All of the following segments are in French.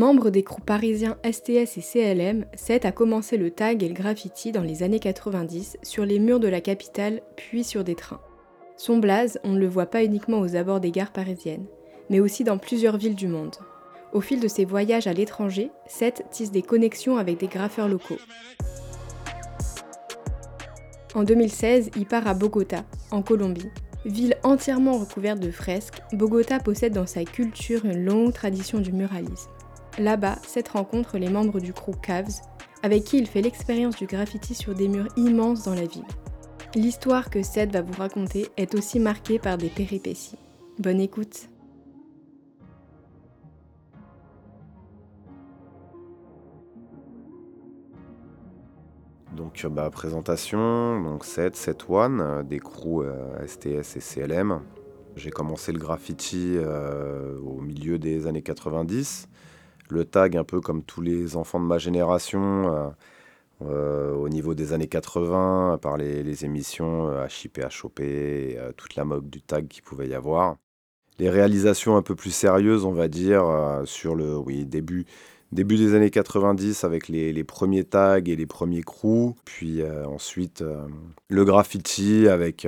Membre des crews parisiens STS et CLM, Seth a commencé le tag et le graffiti dans les années 90 sur les murs de la capitale puis sur des trains. Son blaze, on ne le voit pas uniquement aux abords des gares parisiennes, mais aussi dans plusieurs villes du monde. Au fil de ses voyages à l'étranger, Seth tisse des connexions avec des graffeurs locaux. En 2016, il part à Bogota, en Colombie. Ville entièrement recouverte de fresques, Bogota possède dans sa culture une longue tradition du muralisme. Là-bas, Seth rencontre les membres du crew Caves, avec qui il fait l'expérience du graffiti sur des murs immenses dans la ville. L'histoire que Seth va vous raconter est aussi marquée par des péripéties. Bonne écoute Donc, bah, présentation, donc 7, 7 One, des crews STS et CLM. J'ai commencé le graffiti euh, au milieu des années 90 le tag un peu comme tous les enfants de ma génération. Euh, euh, au niveau des années 80, par les, émissions HIP, HOP, toute la mode du tag qu'il pouvait y avoir. Les réalisations un peu plus sérieuses, on va dire, euh, sur le début, début des années 90 avec les, premiers tags et les premiers crews. Puis ensuite, le graffiti avec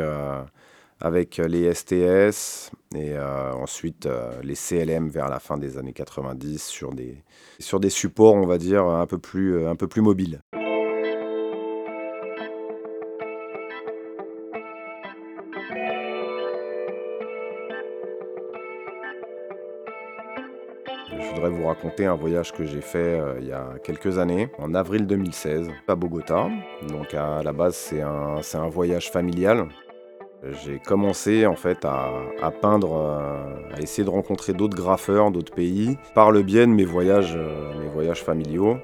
avec euh, les STS et euh, ensuite euh, les CLM vers la fin des années 90 sur des, sur des supports, on va dire, un peu plus, un peu plus mobiles. Je voudrais vous raconter un voyage que j'ai fait il y a quelques années, en avril 2016, à Bogota. Donc à la base, c'est un, un voyage familial j'ai commencé en fait à, peindre, euh, à essayer de rencontrer d'autres graffeurs, d'autres pays, par le biais de mes voyages, euh, mes voyages familiaux.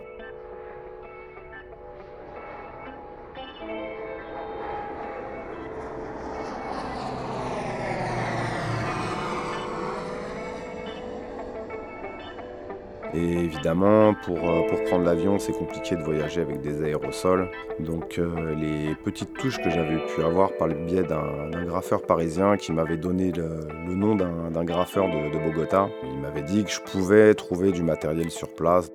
Et évidemment, pour, euh, pour prendre l'avion, c'est compliqué de voyager avec des aérosols. Donc euh, les petites touches que j'avais pu avoir par le biais d'un graffeur parisien qui m'avait donné le, nom d'un graffeur de Bogota, il m'avait dit que je pouvais trouver du matériel sur place.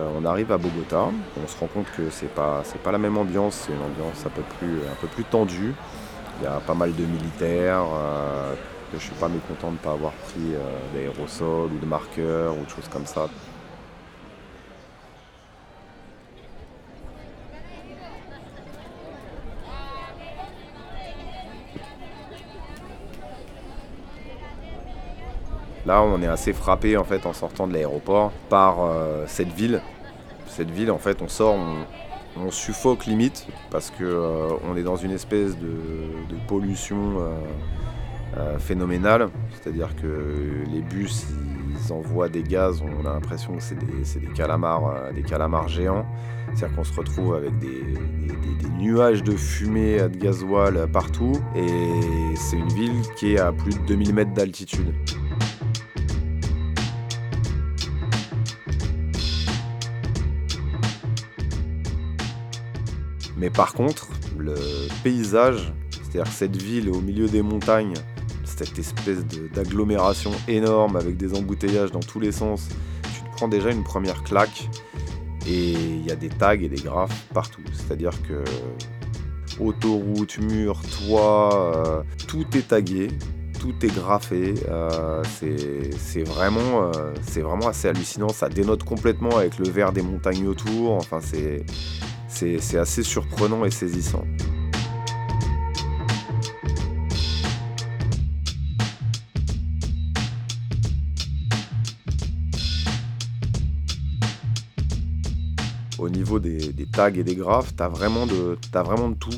Euh, on arrive à Bogota, on se rend compte que c'est pas pas la même ambiance, c'est une ambiance un peu plus tendue. Il y a pas mal de militaires. Euh, je suis pas mécontent de ne pas avoir pris euh, d'aérosols ou de marqueurs ou de choses comme ça. Là, on est assez frappé en fait en sortant de l'aéroport par euh, cette ville. Cette ville, en fait, on sort, on, suffoque limite parce que euh, on est dans une espèce de, pollution euh, phénoménale. C'est-à-dire que les bus, ils envoient des gaz. On a l'impression que c'est des, calamars, des calamars géants. C'est-à-dire qu'on se retrouve avec des, des, nuages de fumée, de gasoil partout. Et c'est une ville qui est à plus de 2000 mètres d'altitude. Mais par contre, le paysage, c'est-à-dire cette ville au milieu des montagnes, cette espèce d'agglomération énorme avec des embouteillages dans tous les sens, tu te prends déjà une première claque et il y a des tags et des graphes partout. C'est-à-dire que autoroute, mur, toit, euh, tout est tagué, tout est graffé. Euh, c'est vraiment, euh, vraiment assez hallucinant. Ça dénote complètement avec le vert des montagnes autour. Enfin, c'est c'est assez surprenant et saisissant. Au niveau des, tags et des graphes, t'as vraiment, de, vraiment de tout.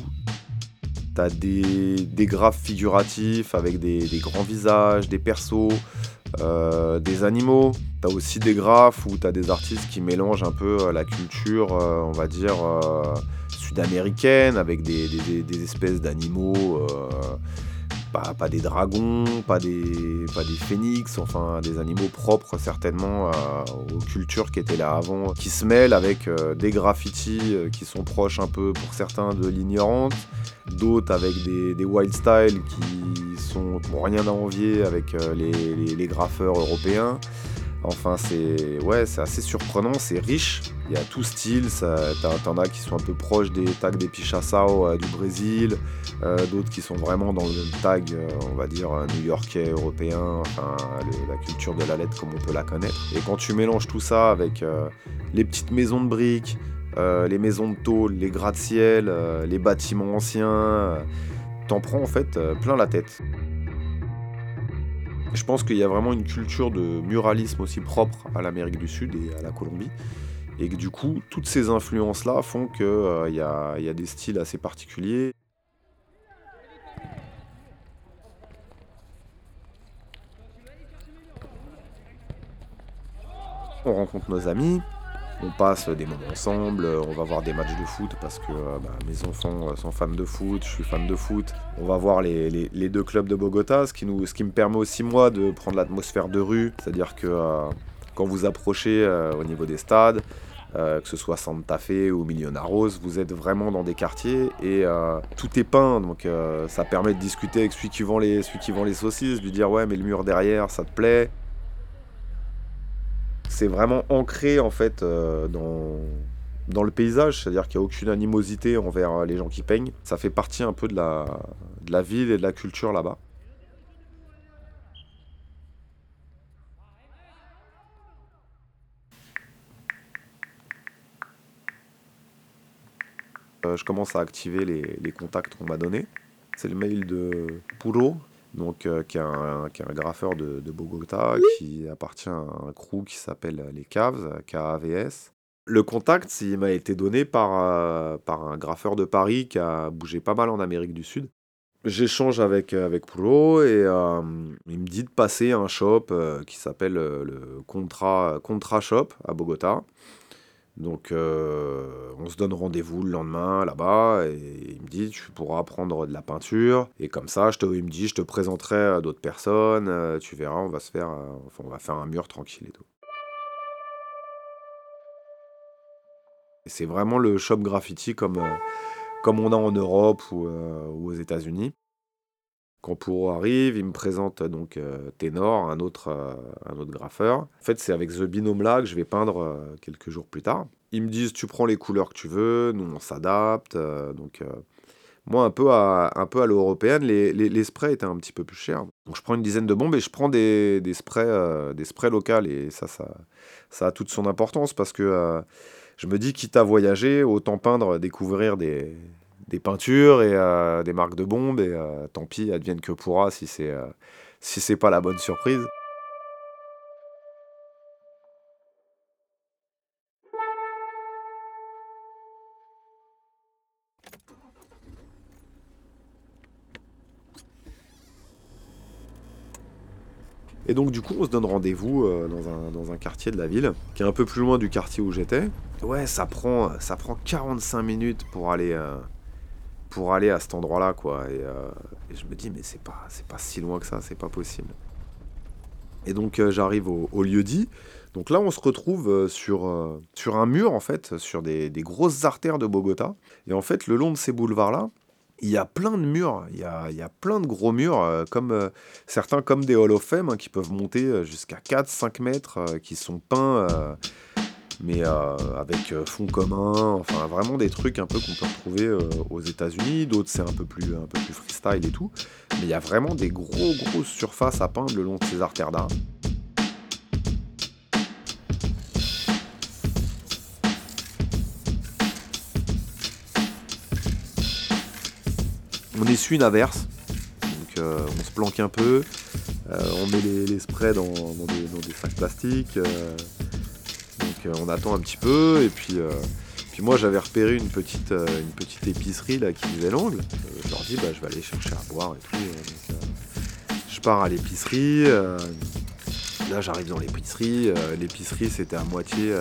T'as des, des graphes figuratifs avec des, grands visages, des persos, euh, des animaux. T'as aussi des graphes où t'as des artistes qui mélangent un peu euh, la culture, euh, on va dire, sud-américaine avec des, espèces d'animaux pas, des dragons, pas des, des phénix, enfin des animaux propres certainement aux cultures qui étaient là avant, qui se mêlent avec des graffitis qui sont proches un peu pour certains de l'ignorante, d'autres avec des, wild styles qui sont rien à envier avec les graffeurs européens. Enfin, c'est ouais, c'est assez surprenant, c'est riche. Il y a tout style. T'en as qui sont un peu proches des tags des Pichassao euh, du Brésil, euh, d'autres qui sont vraiment dans le tag, euh, on va dire, new-yorkais, européen, enfin, la culture de la lettre comme on peut la connaître. Et quand tu mélanges tout ça avec les petites maisons de briques, les maisons de tôle, les gratte-ciel, les bâtiments anciens, t'en prends en fait plein la tête. Je pense qu'il y a vraiment une culture de muralisme aussi propre à l'Amérique du Sud et à la Colombie. Et que du coup, toutes ces influences-là font qu'il euh, y, a, des styles assez particuliers. On rencontre nos amis, on passe des moments ensemble, on va voir des matchs de foot parce que euh, bah, mes enfants euh, sont fans de foot, je suis fan de foot. On va voir les, deux clubs de Bogota, ce qui, me permet aussi moi de prendre l'atmosphère de rue, c'est-à-dire que euh, quand vous approchez au niveau des stades, que ce soit Santa Fe ou Millonarios, vous êtes vraiment dans des quartiers et tout est peint, donc ça permet de discuter avec celui qui, vend les, celui qui vend les saucisses, lui dire ouais mais le mur derrière ça te plaît, c'est vraiment ancré en fait euh, dans, dans le paysage, c'est-à-dire qu'il n'y a aucune animosité envers euh, les gens qui peignent. Ça fait partie un peu de la, de la ville et de la culture là-bas. Euh, je commence à activer les, contacts qu'on m'a donnés. C'est le mail de Puro, donc, euh, qui, est un, graffeur de, Bogota, qui appartient à un crew qui s'appelle les Caves, KAVS. Le contact, il m'a été donné par, euh, par un graffeur de Paris qui a bougé pas mal en Amérique du Sud. J'échange avec, avec et euh, il me dit de passer un shop qui s'appelle le Contra, Contra Shop à Bogota. Donc euh, on se donne rendez-vous le lendemain là-bas et il me dit tu pourras prendre de la peinture et comme ça je te, il me dit je te présenterai à d'autres personnes, euh, tu verras on va se faire euh, un mur tranquille et tout. C'est vraiment le shop graffiti comme, comme on a en Europe ou, ou aux États-Unis. Quand Pouro arrive, il me présente donc euh, Ténor, un autre, euh, un autre graffeur. En fait, c'est avec ce binôme-là que je vais peindre euh, quelques jours plus tard. Ils me disent tu prends les couleurs que tu veux, nous on s'adapte. donc moi un peu à, un peu à l'européenne, les, les, sprays étaient un petit peu plus chers. Donc je prends une dizaine de bombes et je prends des, des sprays, des sprays locaux et ça, ça, ça a toute son importance parce que je me dis quitte à voyager, autant peindre, découvrir des, des peintures et euh, des marques de bombes et euh, tant pis, advienne que pourra si c'est euh, si c'est pas la bonne surprise. Et donc du coup on se donne rendez-vous dans, un, dans, un, quartier de la ville, qui est un peu plus loin du quartier où j'étais. Ouais ça prend, ça prend 45 minutes pour aller, pour aller à cet endroit-là, quoi. Euh, et, je me dis, mais c'est pas, c'est pas si loin que ça, c'est pas possible. Et donc euh, j'arrive au, lieu dit. Donc là, on se retrouve euh, sur, sur un mur, en fait, sur des, des, grosses artères de Bogota. Et en fait, le long de ces boulevards-là, il y a plein de murs, il y a, il y a plein de gros murs, comme certains comme des Hall of Fame, hein, qui peuvent monter jusqu'à 4-5 mètres, qui sont peints mais euh, avec euh, fond commun, enfin vraiment des trucs un peu qu'on peut retrouver euh, aux États-Unis, d'autres c'est un peu plus un peu plus freestyle et tout, mais il y a vraiment des gros grosses surfaces à peindre le long de ces artères d'art. On essuie une averse, donc on se planque un peu, on met les, sprays dans, des, sacs plastiques, on attend un petit peu et puis euh, puis moi j'avais repéré une petite, euh, une petite épicerie là qui faisait l'angle. je leur dis bah, je vais aller chercher à boire et tout. je pars à l'épicerie. là j'arrive dans l'épicerie. l'épicerie c'était à moitié,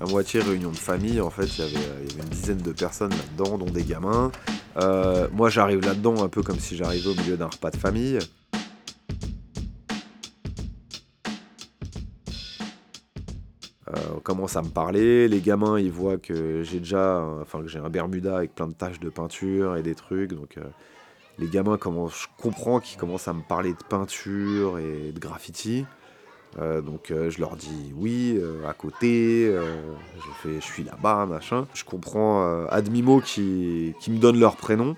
à moitié réunion de famille. En fait il y avait une dizaine de personnes là-dedans, dont des gamins. Euh, moi, j'arrive là-dedans un peu comme si j'arrivais au milieu d'un repas de famille. Commence à me parler, les gamins ils voient que j'ai déjà, enfin que j'ai un Bermuda avec plein de taches de peinture et des trucs, donc euh, les gamins commencent, je comprends qu'ils commencent à me parler de peinture et de graffiti. Euh, donc je leur dis oui, à côté, je, fais, je suis là-bas, machin. Je comprends Admimo qui, qui me donne leur prénom.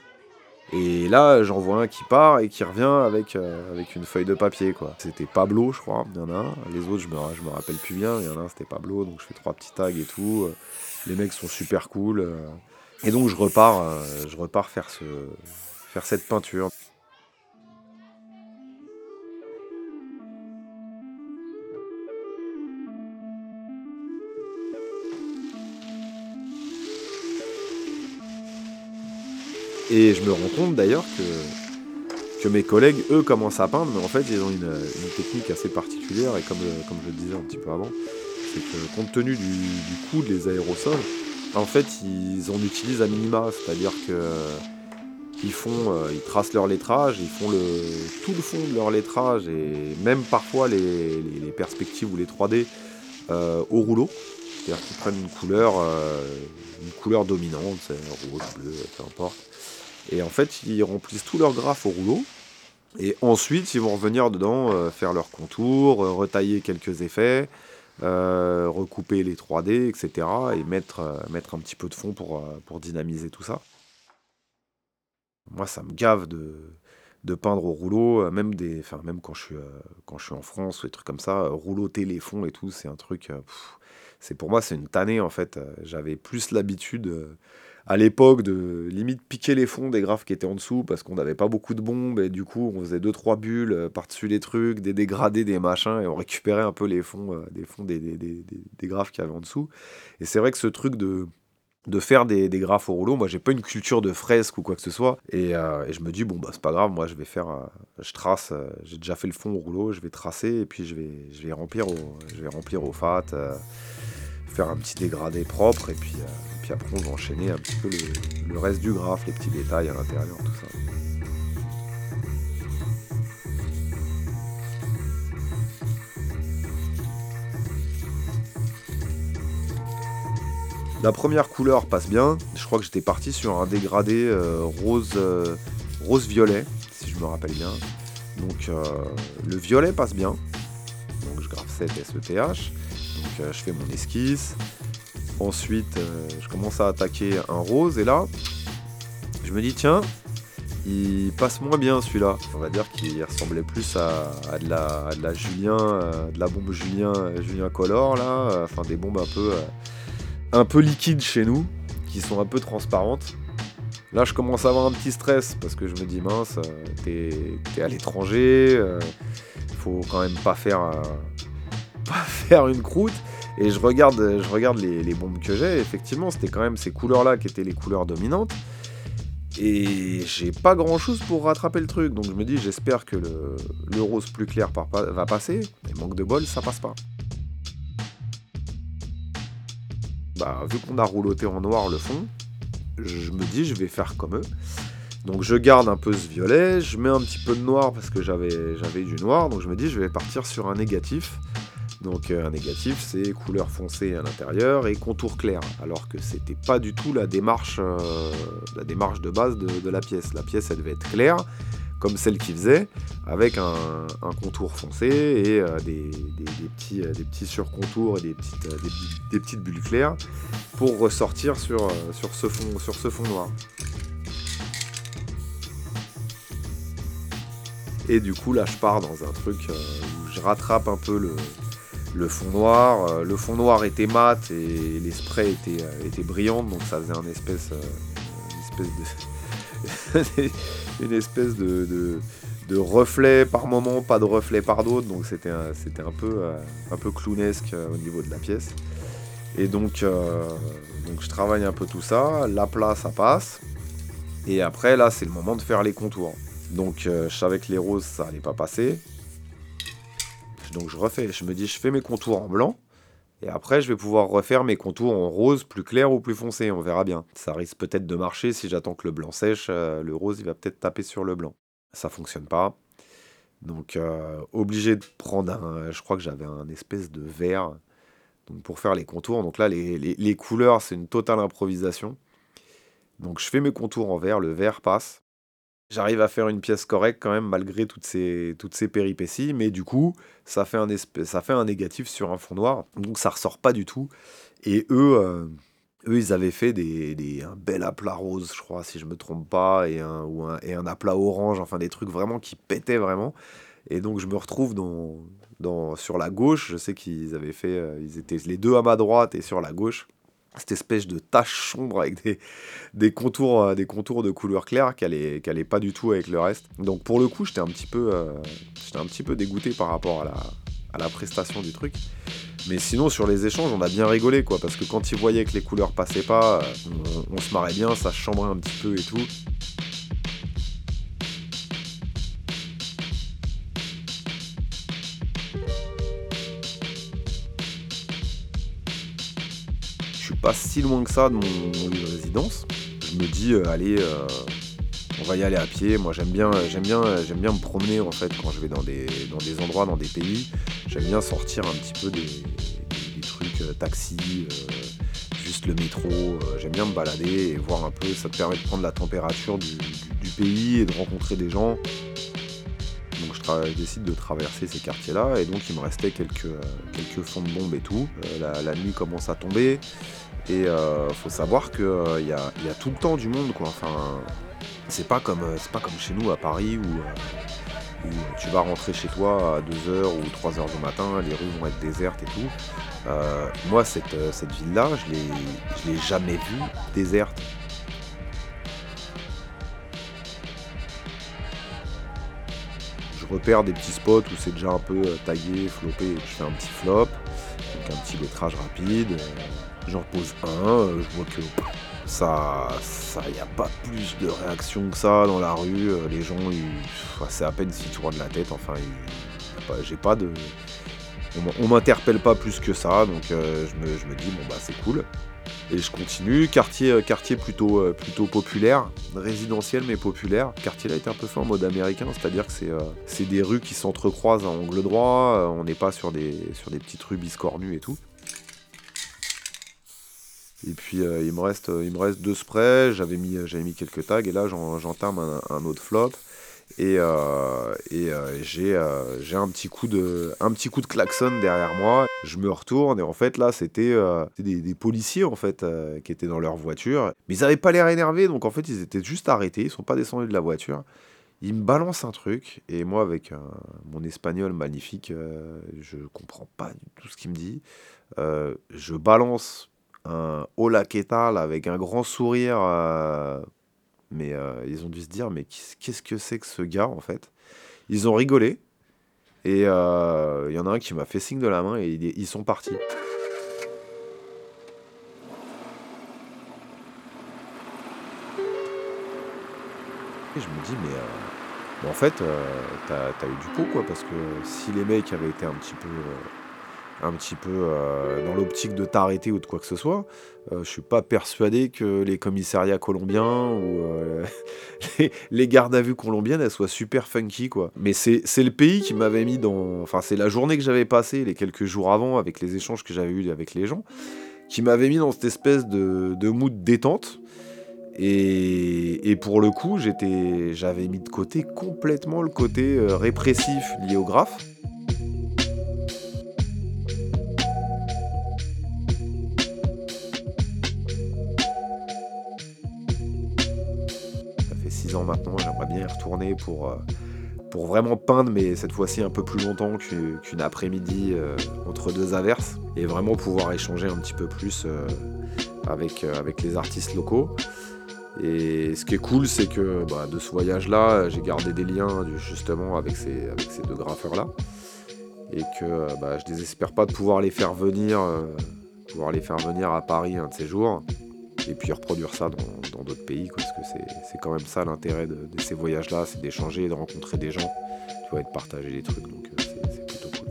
Et là, j'en vois un qui part et qui revient avec, euh, avec une feuille de papier, quoi. C'était Pablo, je crois, il y en a un. Les autres, je me, je me rappelle plus bien. Il y en a un, c'était Pablo, donc je fais trois petits tags et tout. Les mecs sont super cool. Euh. Et donc, je repars, euh, je repars faire, ce, faire cette peinture. Et je me rends compte d'ailleurs que, que mes collègues, eux, commencent à peindre, mais en fait, ils ont une, technique assez particulière, et comme, comme je le disais un petit peu avant, c'est que compte tenu du, du coût des aérosols, en fait, ils en utilisent à minima, c'est-à-dire que ils font, euh, ils tracent leur lettrage, ils font le, tout le fond de leur lettrage et même parfois les, perspectives ou les 3D euh, au rouleau. C'est-à-dire qu'ils prennent une couleur, euh, une couleur dominante, rouge, bleu, peu importe. Et en fait, ils remplissent tous leurs graphes au rouleau. Et ensuite, ils vont revenir dedans, euh, faire leurs contours, euh, retailler quelques effets, euh, recouper les 3D, etc. Et mettre, mettre un petit peu de fond pour, pour dynamiser tout ça. Moi, ça me gave de, de peindre au rouleau, même, des, même quand, je suis, quand je suis en France ou des trucs comme ça, rouleau téléphone et tout, c'est un truc. c'est pour moi, c'est une tannée en fait. J'avais plus l'habitude à l'époque de limite piquer les fonds des graphes qui étaient en dessous parce qu'on n'avait pas beaucoup de bombes et du coup on faisait deux trois bulles euh, par-dessus les trucs, des dégradés, des machins et on récupérait un peu les fonds euh, des fonds des, des, des, des graphes qu'il y avait en dessous. Et c'est vrai que ce truc de de faire des, des, graphes au rouleau. Moi, j'ai pas une culture de fresque ou quoi que ce soit. Et, euh, je me dis, bon, bah, c'est pas grave, moi, je vais faire. je trace, j'ai déjà fait le fond au rouleau, je vais tracer et puis je vais, je vais, remplir, je vais remplir au fat, faire un petit dégradé propre et puis, après, on va enchaîner un petit peu le, reste du graphe, les petits détails à l'intérieur, tout ça. La première couleur passe bien. Je crois que j'étais parti sur un dégradé euh, rose, euh, rose violet, si je me rappelle bien. Donc euh, le violet passe bien. Donc je grave 7 SETH. Donc je fais mon esquisse. Ensuite, euh, je commence à attaquer un rose et là, je me dis tiens, il passe moins bien celui-là. On va dire qu'il ressemblait plus à, de, la, Julien, euh, de la bombe Julien, Julien Color là, euh, enfin des bombes un peu, un peu liquides chez nous, qui sont un peu transparentes. Là, je commence à avoir un petit stress parce que je me dis mince, t'es es à l'étranger, faut quand même pas faire, faire une croûte. Et je regarde, je regarde les, bombes que j'ai, effectivement, c'était quand même ces couleurs-là qui étaient les couleurs dominantes. Et j'ai pas grand chose pour rattraper le truc. Donc je me dis, j'espère que le, rose plus clair va passer. Mais manque de bol, ça passe pas. Bah, vu qu'on a rouloté en noir le fond, je me dis, je vais faire comme eux. Donc je garde un peu ce violet, je mets un petit peu de noir parce que j'avais du noir. Donc je me dis, je vais partir sur un négatif. Donc euh, un négatif, c'est couleur foncée à l'intérieur et contour clair, alors que c'était pas du tout la démarche, euh, la démarche de base de, la pièce. La pièce, elle devait être claire, comme celle qu'il faisait, avec un, contour foncé et euh, des, petits, des petits surcontours et des petites, bulles claires pour ressortir sur, sur, ce, fond, sur ce fond noir. Et du coup, là, je pars dans un truc où je rattrape un peu le, le fond noir. Euh, le fond noir était mat et les sprays étaient, euh, étaient donc ça faisait un espèce, euh, une espèce de, une espèce de, reflet par moment, pas de reflet par d'autres, donc c'était un, peu, clownesque au niveau de la pièce. Et donc, je travaille un peu tout ça, la place ça passe, et après là c'est le moment de faire les contours. Donc je savais que les roses ça allait pas passer, donc je refais, je me dis, je fais mes contours en blanc. Et après, je vais pouvoir refaire mes contours en rose plus clair ou plus foncé, on verra bien. Ça risque peut-être de marcher si j'attends que le blanc sèche, euh, le rose il va peut-être taper sur le blanc. Ça fonctionne pas. Donc euh, obligé de prendre un, je crois que j'avais un espèce de vert pour faire les contours. Donc là, les, les couleurs, c'est une totale improvisation. Donc je fais mes contours en vert, le vert passe. J'arrive à faire une pièce correcte quand même malgré toutes ces, toutes ces péripéties, mais du coup, ça fait, un ça fait un négatif sur un fond noir, donc ça ressort pas du tout. Et eux, euh, eux ils avaient fait des, des, un bel aplat rose, je crois, si je me trompe pas, et un, ou un, et un aplat orange, enfin des trucs vraiment qui pétaient vraiment. Et donc je me retrouve dans, dans, sur la gauche, je sais qu'ils avaient fait, euh, ils étaient les deux à ma droite et sur la gauche cette espèce de tache sombre avec des, des, contours, euh, des contours de couleur claire qui n'allait pas du tout avec le reste. Donc pour le coup, j'étais un, petit peu, euh, un petit peu dégoûté par rapport à la, prestation du truc. Mais sinon, sur les échanges, on a bien rigolé, quoi, parce que quand ils voyaient que les couleurs passaient pas, on, on se marrait bien, ça chambrait un petit peu et tout. Pas si loin que ça de mon, lieu de résidence. Je me dis, euh, allez, euh, on va y aller à pied. Moi, j'aime bien, j'aime bien, j'aime bien me promener en fait quand je vais dans des, dans des endroits, dans des pays. J'aime bien sortir un petit peu des, trucs euh, taxi, juste le métro. j'aime bien me balader et voir un peu. Ça te permet de prendre la température du, pays et de rencontrer des gens. Donc je, décide de traverser ces quartiers-là et donc il me restait quelques, quelques fonds de bombes et tout. la, nuit commence à tomber. Et euh, faut savoir qu'il euh, y, a, tout le temps du monde, quoi. Enfin, c'est pas comme euh, c'est pas comme chez nous à Paris où, tu vas rentrer chez toi à 2h ou 3h du matin, les rues vont être désertes et tout. moi, cette, cette ville-là, je l'ai, l'ai jamais vue déserte. Je repère des petits spots où c'est déjà un peu taillé, flopé, je fais un petit flop, donc un petit lettrage rapide. J'en pose un, euh, je vois que ça, ça, y a pas plus de réaction que ça dans la rue. Euh, les gens, c'est à peine s'ils tournent la tête. Enfin, j'ai pas de, on, m'interpelle pas plus que ça, donc euh, je, me, dis bon bah c'est cool. Et je continue, quartier, quartier plutôt, plutôt populaire, résidentiel mais populaire. Quartier là est un peu fait en mode américain, c'est-à-dire que c'est des rues qui s'entrecroisent en angle droit, on n'est pas sur des, sur des petites rues biscornues et tout. Et puis euh, il, me reste, il me reste deux sprays, j'avais mis, mis quelques tags et là j'entame un, autre flop. Et, euh, et euh, j'ai, un, petit coup de, un petit coup de klaxon derrière moi. Je me retourne et en fait là c'était des, policiers en fait qui étaient dans leur voiture. Mais ils n'avaient pas l'air énervés donc en fait ils étaient juste arrêtés, ils sont pas descendus de la voiture. Ils me balancent un truc et moi avec mon espagnol magnifique, je comprends pas tout ce qu'il me dit. je balance un hola que avec un grand sourire. Euh, mais euh, ils ont dû se dire, mais qu'est-ce que c'est que ce gars en fait? Ils ont rigolé. Et euh, il y en a un qui m'a fait signe de la main et ils sont partis. Et je me dis, mais en fait, t'as as eu du pot, quoi, parce que si les mecs avaient été un petit peu un petit peu euh, dans l'optique de t'arrêter ou de quoi que ce soit. Euh, je suis pas persuadé que les commissariats colombiens ou euh, les, gardes à vue colombiennes elles soient super funky quoi. Mais c'est le pays qui m'avait mis dans, enfin c'est la journée que j'avais passée les quelques jours avant avec les échanges que j'avais eu avec les gens, qui m'avait mis dans cette espèce de, de mood détente. Et, et, pour le coup, j'avais mis de côté complètement le côté répressif lié au graphe. Ans maintenant, j'aimerais bien y retourner pour, euh, pour vraiment peindre, mais cette fois-ci un peu plus longtemps qu'une après-midi euh, entre deux averses, et vraiment pouvoir échanger un petit peu plus euh, avec, les artistes locaux. Et ce qui est cool, c'est que bah, de ce voyage-là, j'ai gardé des liens justement avec ces, avec ces deux graffeurs-là. Et que bah, je désespère pas de pouvoir les faire venir, pouvoir les faire venir à Paris un de ces jours et puis reproduire ça dans d'autres pays, parce que c'est quand même ça l'intérêt de, ces voyages-là, c'est d'échanger, de rencontrer des gens, tu vois, et de partager des trucs, donc euh, c'est plutôt cool.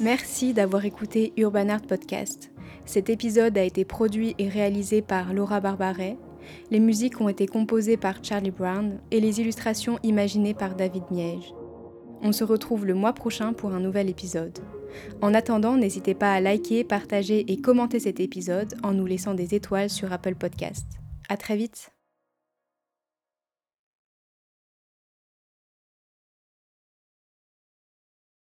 Merci d'avoir écouté Urban Art Podcast. Cet épisode a été produit et réalisé par Laura Barbaret les musiques ont été composées par Charlie Brown et les illustrations imaginées par David Miege. On se retrouve le mois prochain pour un nouvel épisode. En attendant, n'hésitez pas à liker, partager et commenter cet épisode en nous laissant des étoiles sur Apple Podcast. À très vite!